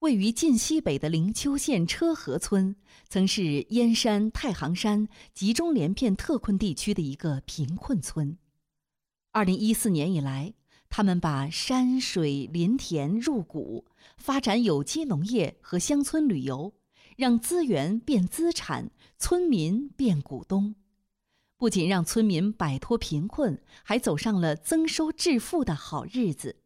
位于晋西北的灵丘县车河村，曾是燕山、太行山集中连片特困地区的一个贫困村。二零一四年以来，他们把山水林田入股，发展有机农业和乡村旅游，让资源变资产，村民变股东。不仅让村民摆脱贫困，还走上了增收致富的好日子。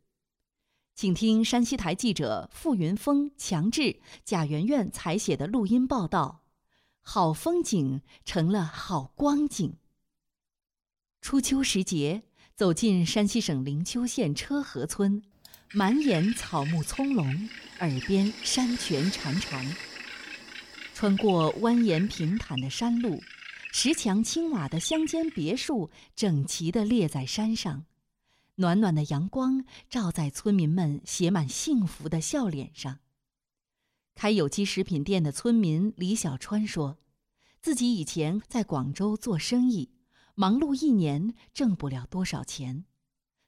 请听山西台记者付云峰、强志、贾媛媛采写的录音报道：好风景成了好光景。初秋时节，走进山西省灵丘县车河村，满眼草木葱茏，耳边山泉潺潺。穿过蜿蜒平坦的山路。石墙青瓦的乡间别墅整齐地列在山上，暖暖的阳光照在村民们写满幸福的笑脸上。开有机食品店的村民李小川说：“自己以前在广州做生意，忙碌一年挣不了多少钱，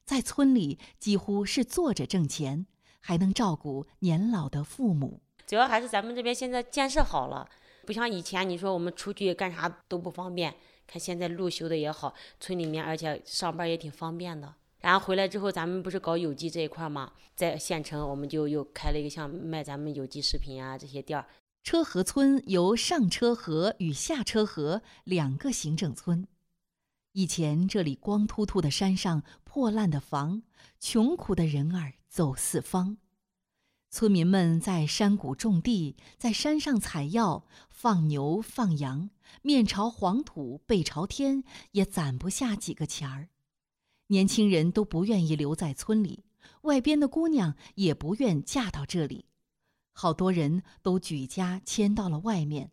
在村里几乎是坐着挣钱，还能照顾年老的父母。主要还是咱们这边现在建设好了。”不像以前，你说我们出去干啥都不方便。看现在路修的也好，村里面而且上班也挺方便的。然后回来之后，咱们不是搞有机这一块吗？在县城，我们就又开了一个像卖咱们有机食品啊这些店儿。车河村由上车河与下车河两个行政村。以前这里光秃秃的山上，破烂的房，穷苦的人儿走四方。村民们在山谷种地，在山上采药、放牛、放羊，面朝黄土背朝天，也攒不下几个钱儿。年轻人都不愿意留在村里，外边的姑娘也不愿嫁到这里，好多人都举家迁到了外面，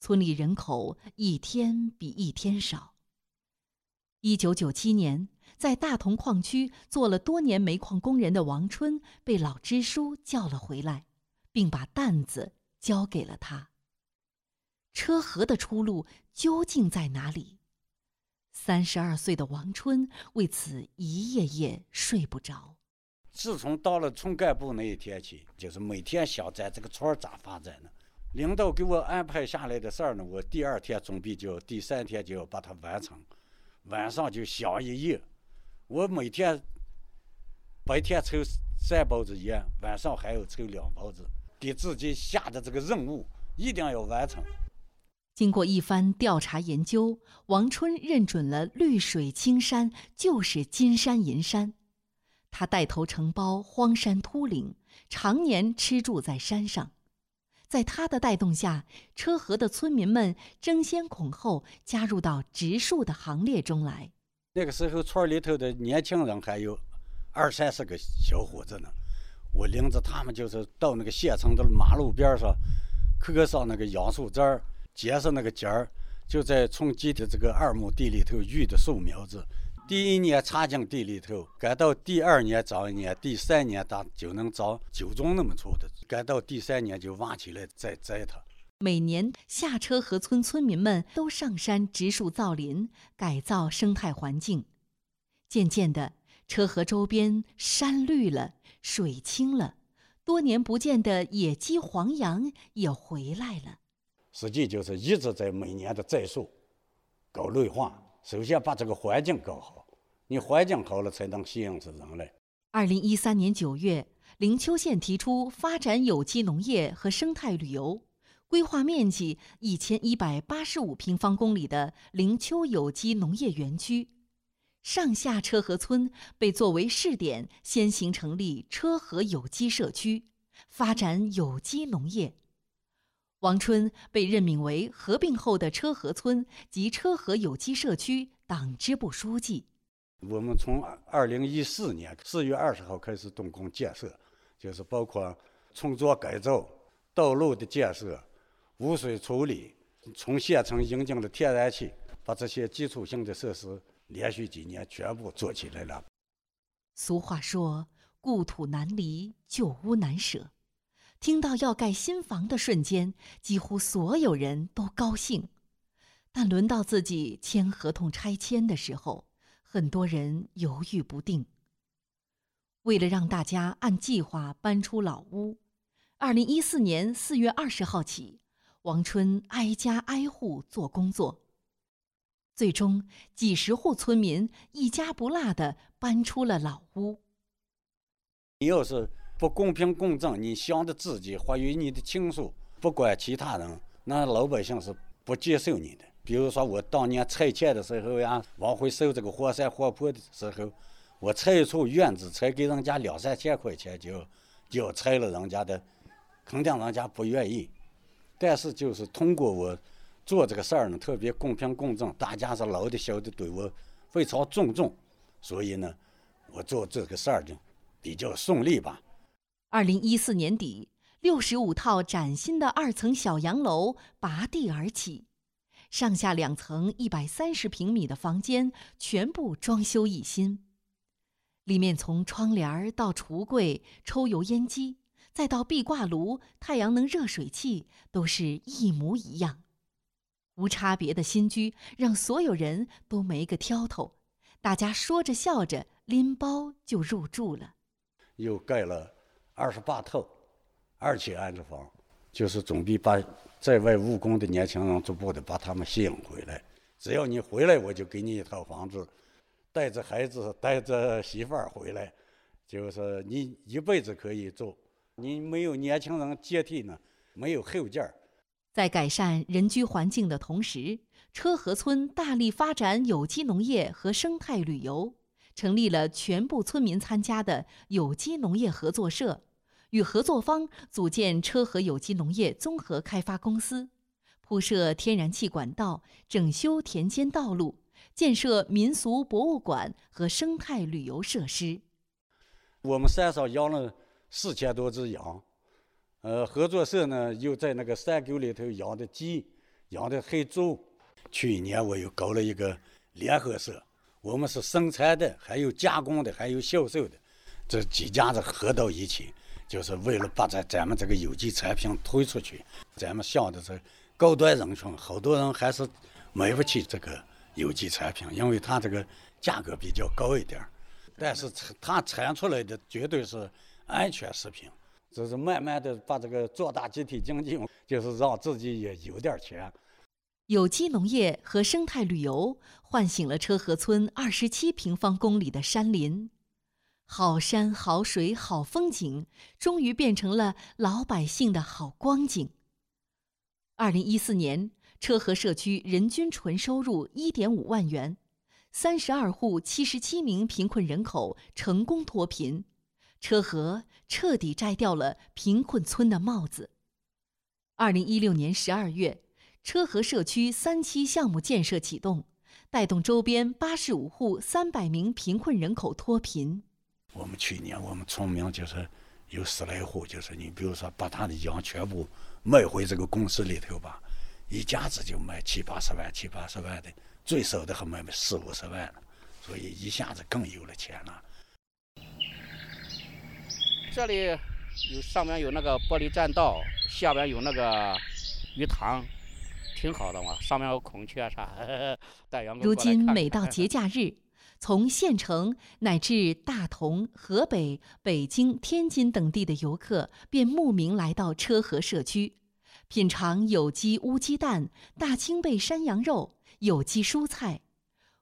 村里人口一天比一天少。一九九七年。在大同矿区做了多年煤矿工人的王春被老支书叫了回来，并把担子交给了他。车河的出路究竟在哪里？三十二岁的王春为此一夜夜睡不着。自从到了村干部那一天起，就是每天想在这个村咋发展呢？领导给我安排下来的事儿呢，我第二天准备就要第三天就要把它完成，晚上就想一夜。我每天白天抽三包子烟，晚上还要抽两包子，给自己下的这个任务一定要完成。经过一番调查研究，王春认准了绿水青山就是金山银山。他带头承包荒山秃岭，常年吃住在山上。在他的带动下，车河的村民们争先恐后加入到植树的行列中来。那个时候，村里头的年轻人还有二三十个小伙子呢。我领着他们就是到那个县城的马路边上，刻上那个杨树枝儿，结上那个尖儿，就在村基的这个二亩地里头育的树苗子。第一年插进地里头，赶到第二年长一年，第三年大就能长九中那么粗的。赶到第三年就挖起来再栽它。每年下车河村村民们都上山植树造林，改造生态环境。渐渐的，车河周边山绿了，水清了，多年不见的野鸡、黄羊也回来了。实际就是一直在每年的栽树、搞绿化。首先把这个环境搞好，你环境好了，才能吸引着人来。二零一三年九月，灵丘县提出发展有机农业和生态旅游。规划面积一千一百八十五平方公里的灵丘有机农业园区，上下车河村被作为试点，先行成立车河有机社区，发展有机农业。王春被任命为合并后的车河村及车河有机社区党支部书记。我们从二零一四年四月二十号开始动工建设，就是包括村庄改造、道路的建设。污水处理，从县城引进了天然气，把这些基础性的设施连续几年全部做起来了。俗话说：“故土难离，旧屋难舍。”听到要盖新房的瞬间，几乎所有人都高兴，但轮到自己签合同拆迁的时候，很多人犹豫不定。为了让大家按计划搬出老屋。二零一四年四月二十号起，王春挨家挨户做工作。最终，几十户村民一家不落的搬出了老屋。你要是不公平公正，你想着自己或与你的情愫，不管其他人，那老百姓是不接受你的。比如说，我当年拆迁的时候呀，往回收这个活山活坡的时候，我拆一处院子，才给人家两三千块钱，就就拆了人家的。肯定人家不愿意，但是就是通过我做这个事儿呢，特别公平公正，大家是老的小的对我非常尊重，所以呢，我做这个事儿就比较顺利吧。二零一四年底，六十五套崭新的二层小洋楼拔地而起，上下两层一百三十平米的房间全部装修一新，里面从窗帘到橱柜、抽油烟机。再到壁挂炉、太阳能热水器，都是一模一样，无差别的新居让所有人都没个挑头，大家说着笑着拎包就入住了。又盖了二十八套二期安置房，就是准备把在外务工的年轻人逐步的把他们吸引回来。只要你回来，我就给你一套房子，带着孩子、带着媳妇儿回来，就是你一辈子可以住。你没有年轻人接替呢，没有后劲儿。在改善人居环境的同时，车河村大力发展有机农业和生态旅游，成立了全部村民参加的有机农业合作社，与合作方组建车河有机农业综合开发公司，铺设天然气管道，整修田间道路，建设民俗博物馆和生态旅游设施。我们山上养了。四千多只羊，呃，合作社呢又在那个山沟里头养的鸡，养的黑猪。去年我又搞了一个联合社，我们是生产的，还有加工的，还有销售的，这几家子合到一起，就是为了把咱咱们这个有机产品推出去。咱们想的是高端人群，好多人还是买不起这个有机产品，因为它这个价格比较高一点。但是它产出来的绝对是。安全食品，就是慢慢的把这个做大集体经济，就是让自己也有点钱。有机农业和生态旅游唤醒了车河村二十七平方公里的山林，好山好水好风景，终于变成了老百姓的好光景。二零一四年，车河社区人均纯收入一点五万元，三十二户七十七名贫困人口成功脱贫。车河彻底摘掉了贫困村的帽子。二零一六年十二月，车河社区三期项目建设启动，带动周边八十五户三百名贫困人口脱贫。我们去年我们村民就是有十来户，就是你比如说把他的羊全部卖回这个公司里头吧，一家子就卖七八十万、七八十万的，最少的还卖四五十万了，所以一下子更有了钱了。这里有上面有那个玻璃栈道，下边有那个鱼塘，挺好的嘛。上面有孔雀啥，带员工如今每到节假日，从县城乃至大同、河北、北京、天津等地的游客便慕名来到车河社区，品尝有机乌鸡蛋、大青贝山羊肉、有机蔬菜，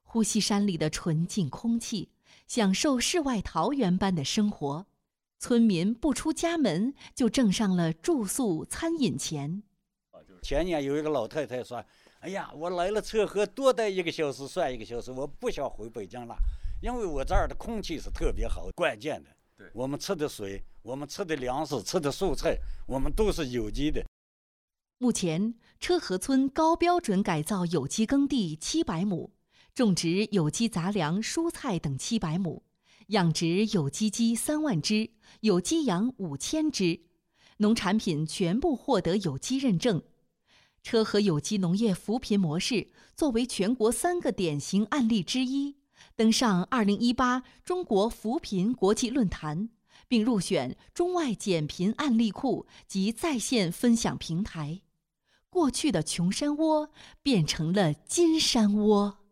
呼吸山里的纯净空气，享受世外桃源般的生活。村民不出家门就挣上了住宿餐饮钱。前年有一个老太太说：“哎呀，我来了车河多待一个小时算一个小时，我不想回北京了，因为我这儿的空气是特别好，关键的。我们吃的水，我们吃的粮食，吃的蔬菜，我们都是有机的。”目前，车河村高标准改造有机耕地七百亩，种植有机杂粮、蔬菜等七百亩。养殖有机鸡三万只，有机羊五千只，农产品全部获得有机认证。车河有机农业扶贫模式作为全国三个典型案例之一，登上二零一八中国扶贫国际论坛，并入选中外减贫案例库及在线分享平台。过去的穷山窝变成了金山窝。